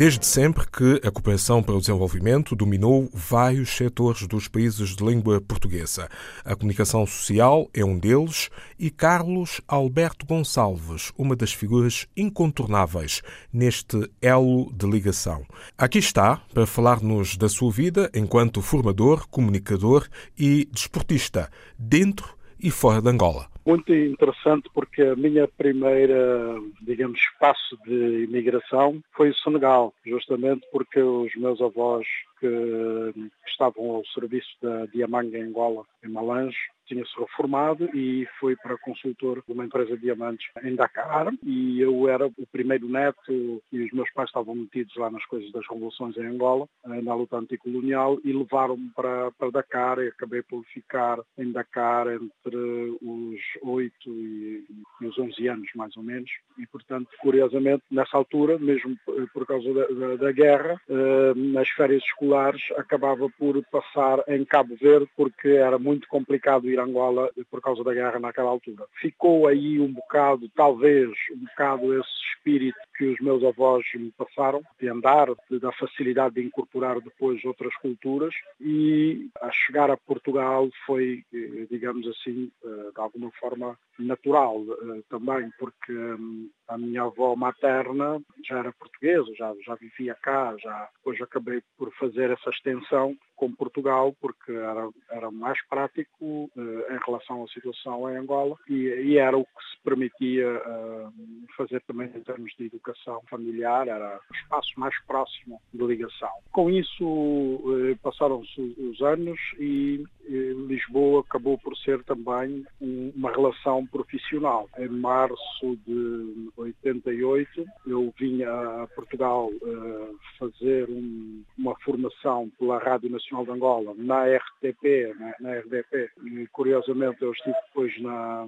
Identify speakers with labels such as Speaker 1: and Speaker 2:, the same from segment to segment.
Speaker 1: Desde sempre que a cooperação para o desenvolvimento dominou vários setores dos países de língua portuguesa. A comunicação social é um deles e Carlos Alberto Gonçalves, uma das figuras incontornáveis neste elo de ligação. Aqui está para falar-nos da sua vida enquanto formador, comunicador e desportista, dentro e fora de Angola.
Speaker 2: Muito interessante porque a minha primeira, digamos, espaço de imigração foi o Senegal, justamente porque os meus avós que estavam ao serviço da Diamanga Angola, em Malange, tinha-se reformado e foi para consultor de uma empresa de diamantes em Dakar. E eu era o primeiro neto e os meus pais estavam metidos lá nas coisas das revoluções em Angola, eh, na luta anticolonial e levaram-me para, para Dakar. E acabei por ficar em Dakar entre os 8 e, e os 11 anos mais ou menos. E portanto curiosamente nessa altura, mesmo por causa da, da, da guerra, eh, nas férias escolares acabava por passar em Cabo Verde porque era muito complicado ir Angola por causa da guerra naquela altura. Ficou aí um bocado, talvez, um bocado esse espírito que os meus avós me passaram, de andar, de, da facilidade de incorporar depois outras culturas. E a chegar a Portugal foi, eh, digamos assim, eh, de alguma forma natural eh, também, porque hum, a minha avó materna já era portuguesa, já, já vivia cá, já depois acabei por fazer essa extensão com Portugal, porque era, era mais prático em relação à situação em Angola e, e, era o que se permitia fazer também em termos de educação familiar, era o espaço mais próximo de ligação. Com isso uh, passaram-se os anos e Lisboa acabou por ser também uma relação profissional. Em março de 88 eu vim a Portugal uh, fazer um, uma formação pela Rádio Nacional de Angola na RTP, na, RDP. E, curiosamente eu estive depois na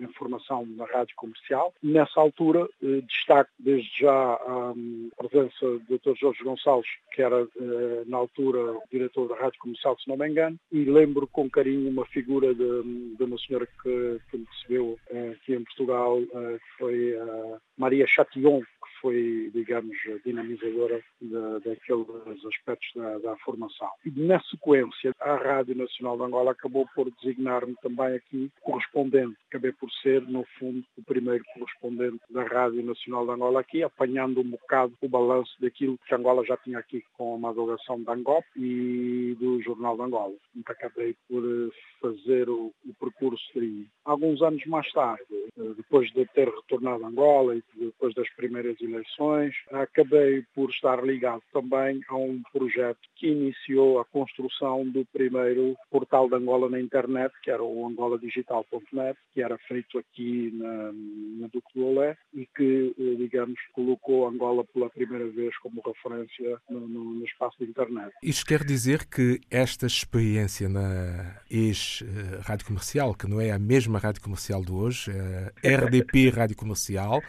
Speaker 2: em formação na rádio comercial. Nessa altura, eh, destaco desde já a presença do Dr. Jorge Gonçalves, que era eh, na altura diretor da rádio comercial, se não me engano, e lembro com carinho uma figura de, de uma senhora que, que me recebeu eh, aqui em Portugal, que foi a Maria Chatillon, que foi, digamos, dinamizadora daqueles aspectos da, da, formação. E na sequência, a Rádio Nacional de Angola acabou por designar-me também aqui correspondente. Acabei por ser, no fundo, o primeiro correspondente da Rádio Nacional de Angola aqui, apanhando um bocado o balanço daquilo que Angola já tinha aqui com a madrugação da Angop e do Jornal de Angola. Então acabei por eh, fazer o, o percurso. Alguns anos mais tarde, eh, depois de ter retornado a Angola e depois das primeiras eleições, acabei por estar ligado também a um projeto que iniciou a construção do primeiro portal de Angola na internet, que era o angoladigital.net, que era feito aqui na, na Duque do Olé e que, eh, digamos, colocou Angola pela primeira vez como referência no, no, no espaço de internet.
Speaker 1: Isto quer dizer que esta experiência na ex-rádio comercial, que não é a mesma rádio comercial de hoje, é a RDP Rádio Comercial,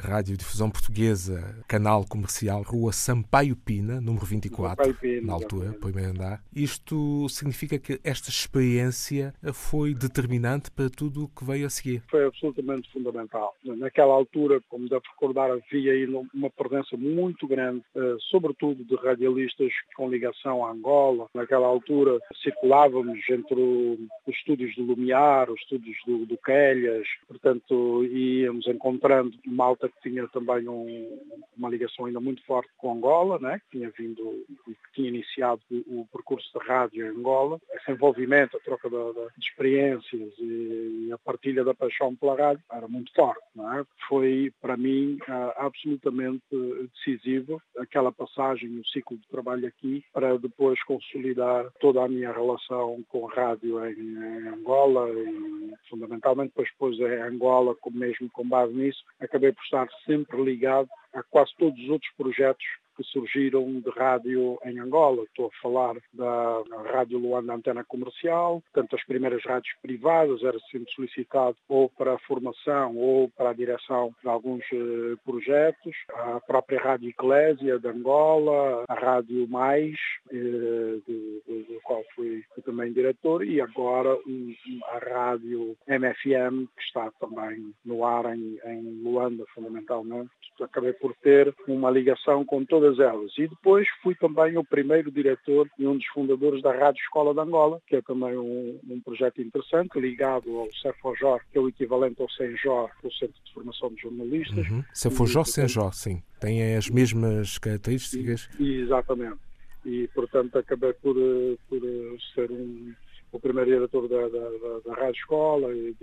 Speaker 1: Rádio Difusão Portuguesa, canal comercial, Rua Sampaio Pina, número 24, Pina, na altura, primeiro andar. Isto significa que esta experiência foi determinante para tudo o que veio a seguir?
Speaker 2: Foi absolutamente fundamental. Naquela altura, como deve recordar, havia aí uma presença muito grande, eh, sobretudo de radialistas com ligação a Angola. Naquela altura circulávamos entre os estúdios do Lumiar, os estúdios do, do Quelhas, portanto íamos encontrando malta que tinha também um, uma ligação ainda muito forte com Angola, né? que tinha vindo que tinha iniciado o, o, percurso de rádio em Angola. Esse envolvimento, a troca de, experiências e, e, a partilha da paixão pela rádio era muito forte. É? Foi, para mim, absolutamente decisivo aquela passagem, o ciclo de trabalho aqui, para depois consolidar toda a minha relação com a rádio em, em Angola e fundamentalmente depois, depois em Angola, mesmo com base nisso, acabei por estar sempre ligado a quase todos os outros projetos que surgiram de rádio em Angola. Estou a falar da Rádio Luanda Antena Comercial, portanto as primeiras rádios privadas era sempre solicitado ou para a formação ou para a direção de alguns eh, projetos, a própria Rádio Eclésia de Angola, a Rádio Mais, eh, fui, também diretor, e agora um, a Rádio MFM, que está também no ar em, em Luanda, fundamentalmente. Acabei por ter uma ligação com todas elas. E depois fui também o primeiro diretor e um dos fundadores da Rádio Escola de Angola, que é também um, um projeto interessante, ligado ao CEFOJOR, que é o equivalente ao CENJOR, o Centro de Formação de Jornalistas.
Speaker 1: Uhum. CEFOJOR, CENJOR, sim. Têm as mesmas características.
Speaker 2: E, exatamente. E, portanto, acabei por, por ser um, o primeiro diretor da, da, da Rádio Escola, e,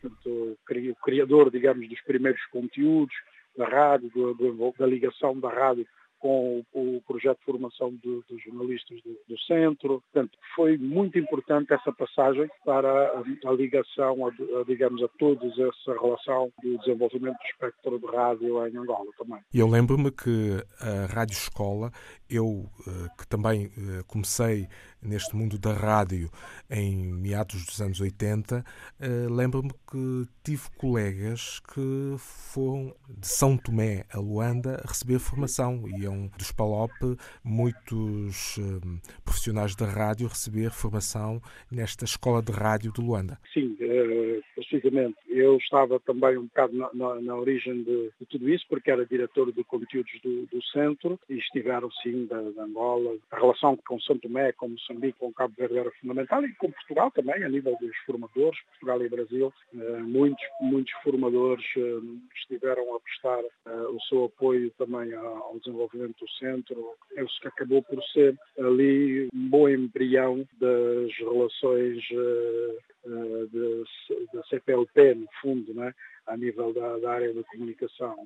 Speaker 2: portanto, o criador, digamos, dos primeiros conteúdos da rádio, do, do, da ligação da rádio com o, projeto de formação dos jornalistas do, do, centro. Portanto, foi muito importante essa passagem para a, a ligação, a, a, digamos, a todos essa relação do desenvolvimento do espectro de rádio em Angola também.
Speaker 1: E eu lembro-me que a Rádio Escola, eu eh, que também eh, comecei neste mundo da rádio em meados dos anos 80, eh, lembro-me que tive colegas que foram de São Tomé a Luanda receber formação. Iam dos PALOP muitos um, profissionais da rádio receber formação nesta escola de rádio de Luanda.
Speaker 2: Sim, uh, precisamente. Eu estava também um bocado na, na, na origem de, de, tudo isso, porque era diretor de conteúdos do, do centro e estiveram, sim, da, da, Angola. A relação com São Tomé, com Moçambique, com Cabo Verde era fundamental e com Portugal também, a nível dos formadores, Portugal e Brasil. Uh, muitos, muitos formadores uh, estiveram a prestar o seu apoio também ao desenvolvimento do centro. Penso que acabou por ser ali um bom embrião das relações da CPLP, no fundo, né? A nível da, da área da comunicação.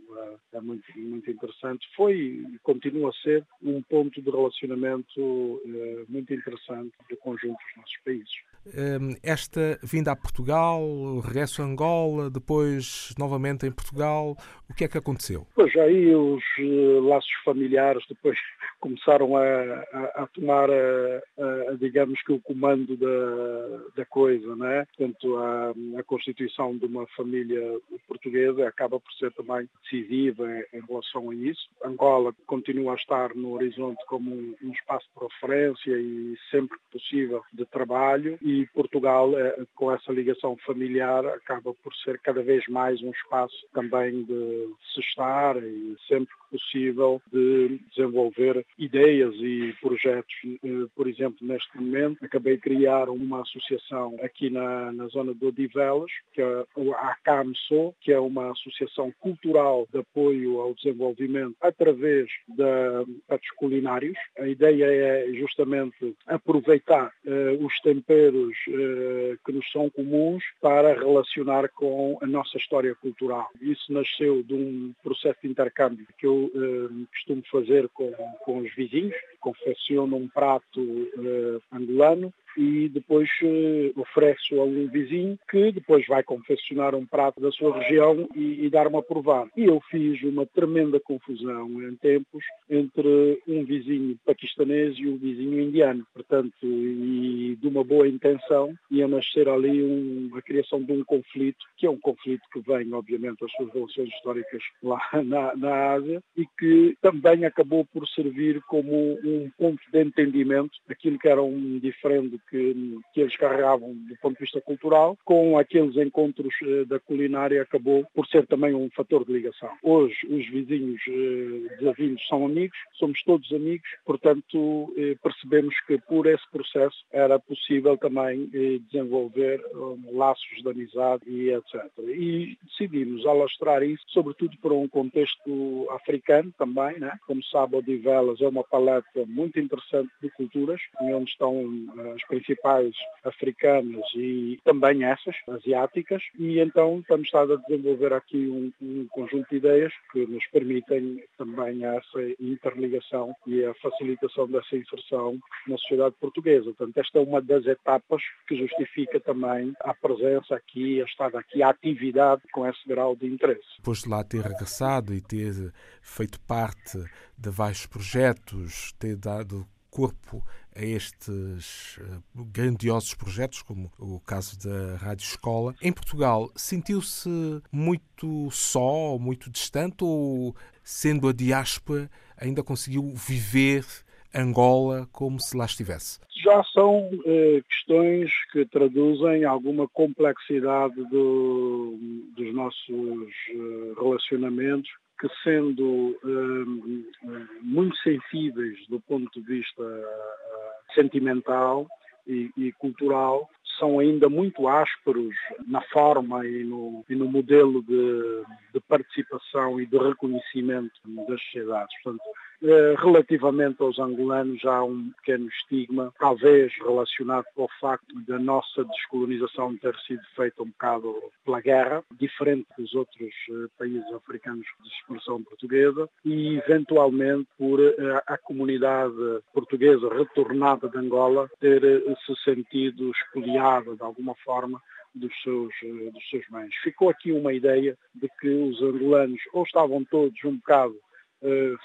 Speaker 2: é muito, muito interessante. Foi e continua a ser um ponto de relacionamento uh, muito interessante do conjunto dos nossos países.
Speaker 1: Hum, esta vinda a Portugal, regresso a Angola, depois novamente em Portugal, o que é que aconteceu?
Speaker 2: Pois aí os uh, laços familiares depois começaram a, a, a tomar, a, digamos que, o comando da, da coisa, não é? Portanto, a, a constituição de uma família portuguesa acaba por ser também decisiva em, relação a isso. Angola continua a estar no horizonte como um, espaço de referência e sempre que possível de trabalho e Portugal, eh, com essa ligação familiar, acaba por ser cada vez mais um espaço também de se estar e sempre possível de desenvolver ideias e projetos. Eh, por exemplo, neste momento, acabei de criar uma associação aqui na, na zona de Odivelas, que é a ACAMSO, que é uma associação cultural de apoio ao desenvolvimento através da, dos culinários. A ideia é justamente aproveitar uh, os temperos uh, que nos são comuns para relacionar com a nossa história cultural. Isso nasceu de um processo de intercâmbio que eu uh, costumo fazer com, com os vizinhos, confecciono um prato uh, angolano e depois uh, ofereço a um vizinho que depois vai confeccionar um prato da sua região e, e dar-me a provar. E eu fiz uma tremenda confusão em tempos entre um vizinho paquistanês e um vizinho indiano. Portanto, e de uma boa intenção ia nascer ali um, a criação de um conflito, que é um conflito que vem, obviamente, das suas relações históricas lá na, na Ásia e que também acabou por servir como um ponto de entendimento daquilo que era um diferente que, que eles carregavam do ponto de vista cultural, com aqueles encontros eh, da culinária acabou por ser também um fator de ligação. Hoje os vizinhos eh, desavindos são amigos, somos todos amigos, portanto eh, percebemos que por esse processo era possível também desenvolver laços de amizade e etc. E decidimos alastrar isso, sobretudo para um contexto africano também, né? como sabe, Odivelas é uma paleta muito interessante de culturas, onde estão as principais africanas e também essas, asiáticas, e então estamos estado a desenvolver aqui um, um conjunto de ideias que nos permitem também essa interligação e a facilitação dessa inserção na sociedade portuguesa. Portanto, esta é uma das etapas que justifica também a presença aqui, a estar aqui, a atividade com esse grau de interesse.
Speaker 1: Depois de lá ter regressado e ter feito parte de vários projetos, ter dado corpo a estes eh, grandiosos projetos, como o caso da Rádio Escola. Em Portugal, sentiu-se muito só, muito distante, ou sendo a diáspora, ainda conseguiu viver Angola como se lá estivesse?
Speaker 2: Já são eh, questões que traduzem alguma complexidade do, dos nossos eh, relacionamentos que sendo eh, muito sensíveis do ponto de vista eh, sentimental e, e, cultural, são ainda muito ásperos na forma e no, e no modelo de, de participação e de reconhecimento das sociedades. Portanto, relativamente aos angolanos há um pequeno estigma, talvez relacionado com o facto da nossa descolonização ter sido feita um bocado pela guerra, diferente dos outros eh, países africanos de expressão portuguesa, e eventualmente por eh, a comunidade portuguesa retornada de Angola ter se sentido expoliada de alguma forma dos seus, dos seus bens. Ficou aqui uma ideia de que os angolanos ou estavam todos um bocado eh,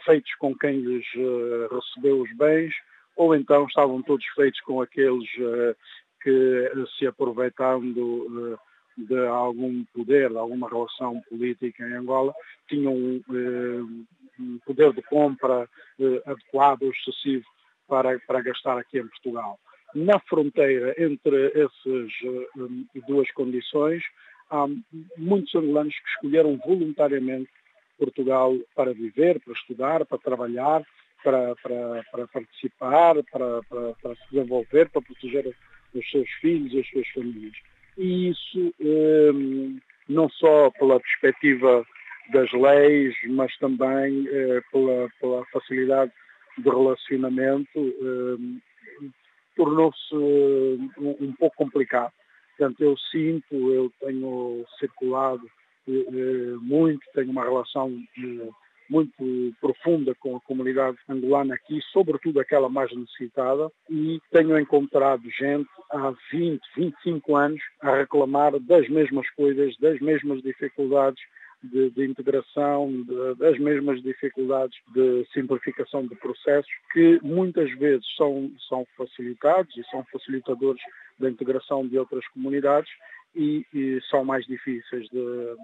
Speaker 2: feitos com quem lhes eh, recebeu os bens, ou então estavam todos feitos com aqueles eh, que se aproveitando de algum poder, de alguma relação política em Angola, tinham um poder de compra adequado excessivo para, para gastar aqui em Portugal. Na fronteira entre essas duas condições, há muitos angolanos que escolheram voluntariamente Portugal para viver, para estudar, para trabalhar, para, para, para participar, para, para, se desenvolver, para proteger os seus filhos e as suas famílias. E isso eh, não só pela perspectiva das leis, mas também eh, pela, pela, facilidade de relacionamento, eh, tornou-se um, um pouco complicado. Portanto, eu sinto, eu tenho circulado muito, tenho uma relação eh, muito profunda com a comunidade angolana aqui, sobretudo aquela mais necessitada, e tenho encontrado gente há 20, 25 anos a reclamar das mesmas coisas, das mesmas dificuldades de, de integração, de, das mesmas dificuldades de simplificação de processos, que muitas vezes são, são facilitados e são facilitadores da integração de outras comunidades e, e são mais difíceis de,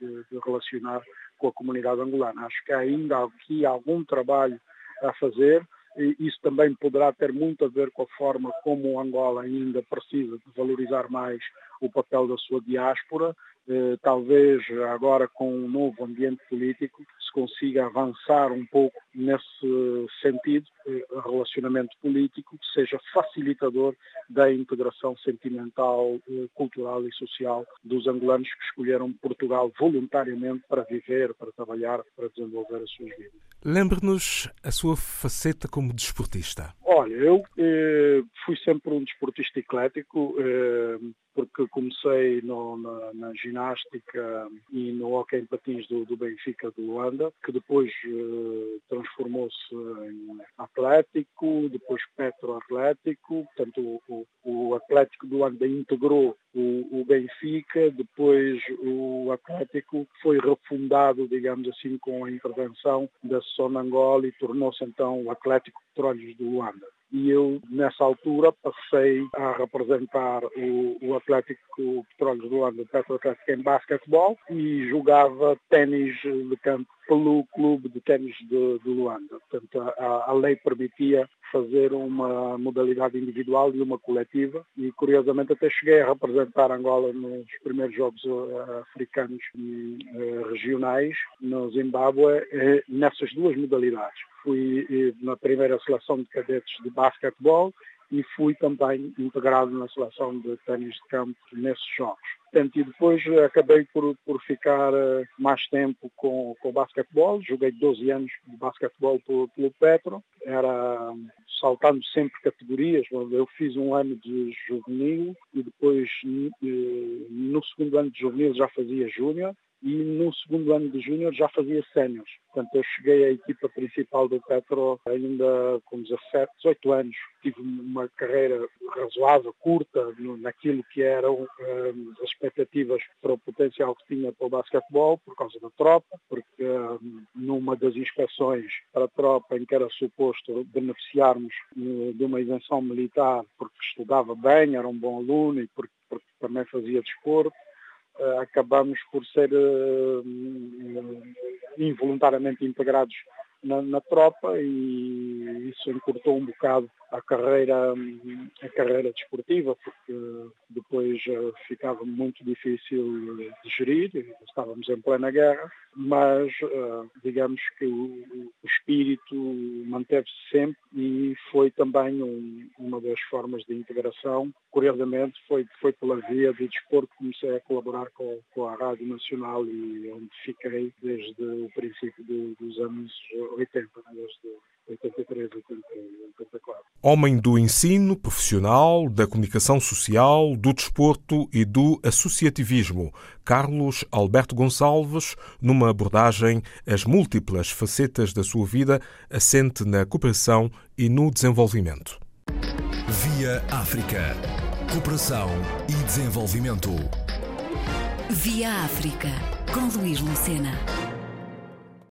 Speaker 2: de, de, relacionar com a comunidade angolana. Acho que ainda aqui há algum trabalho a fazer e isso também poderá ter muito a ver com a forma como Angola ainda precisa de valorizar mais o papel da sua diáspora eh, talvez agora com um novo ambiente político se consiga avançar um pouco nesse sentido, eh, relacionamento político que seja facilitador da integração sentimental, eh, cultural e social dos angolanos que escolheram Portugal voluntariamente para viver, para trabalhar, para desenvolver as suas vidas.
Speaker 1: Lembre-nos a sua faceta como desportista.
Speaker 2: Olha, eu eh, fui sempre um desportista eclético, eh, porque comecei no, na, na, ginástica e no hockey em patins do, do Benfica de Luanda, que depois eh, transformou-se em atlético, depois Petro Atlético, portanto o, o Atlético de Luanda integrou o, o, Benfica, depois o Atlético foi refundado, digamos assim, com a intervenção da Sonangol e tornou-se então o Atlético Petróleos de Luanda e eu, nessa altura, passei a representar o, o Atlético Petróleos de Luanda, Petro Atlético, em basquetebol e jogava ténis de campo pelo clube de ténis de, de, Luanda. Portanto, a, a, lei permitia fazer uma modalidade individual e uma coletiva e, curiosamente, até cheguei a representar Angola nos primeiros Jogos uh, Africanos uh, regionais no Zimbábue uh, nessas duas modalidades. Fui na primeira seleção de cadetes de basquetebol e fui também integrado na seleção de ténis de campo nesses jogos. Portanto, e depois acabei por, por ficar uh, mais tempo com, com o basquetebol. Joguei 12 anos de basquetebol pelo, pelo Petro. Era saltando sempre categorias. Eu fiz um ano de juvenil e depois no segundo ano de juvenil já fazia júnior e no segundo ano de júnior já fazia séniores. Portanto, eu cheguei à equipa principal do Petro ainda com 17, 18 anos. Tive uma carreira razoável, curta, no, naquilo que eram um, as expectativas para o potencial que tinha para o basquetebol, por causa da tropa, porque um, numa das inspeções para a tropa em que era suposto beneficiarmos um, de uma isenção militar, porque estudava bem, era um bom aluno e porque, porque também fazia desporto, eh, acabamos por ser eh, involuntariamente integrados na, na, tropa e isso encurtou um bocado a carreira, a carreira desportiva, porque depois eh, ficava muito difícil de gerir, estávamos em plena guerra, mas digamos que o, o espírito manteve-se sempre e foi também um, uma das formas de integração. Curiosamente, foi, foi pela via do desporto que comecei a colaborar com, com a Rádio Nacional e onde fiquei desde o princípio de, dos anos 80, desde 83, 84.
Speaker 1: Homem do ensino profissional, da comunicação social, do desporto e do associativismo, Carlos Alberto Gonçalves, numa abordagem as múltiplas facetas da sua vida, assente na cooperação e no desenvolvimento.
Speaker 3: Via África. Cooperação e desenvolvimento.
Speaker 4: Via África, com Luís Lucena.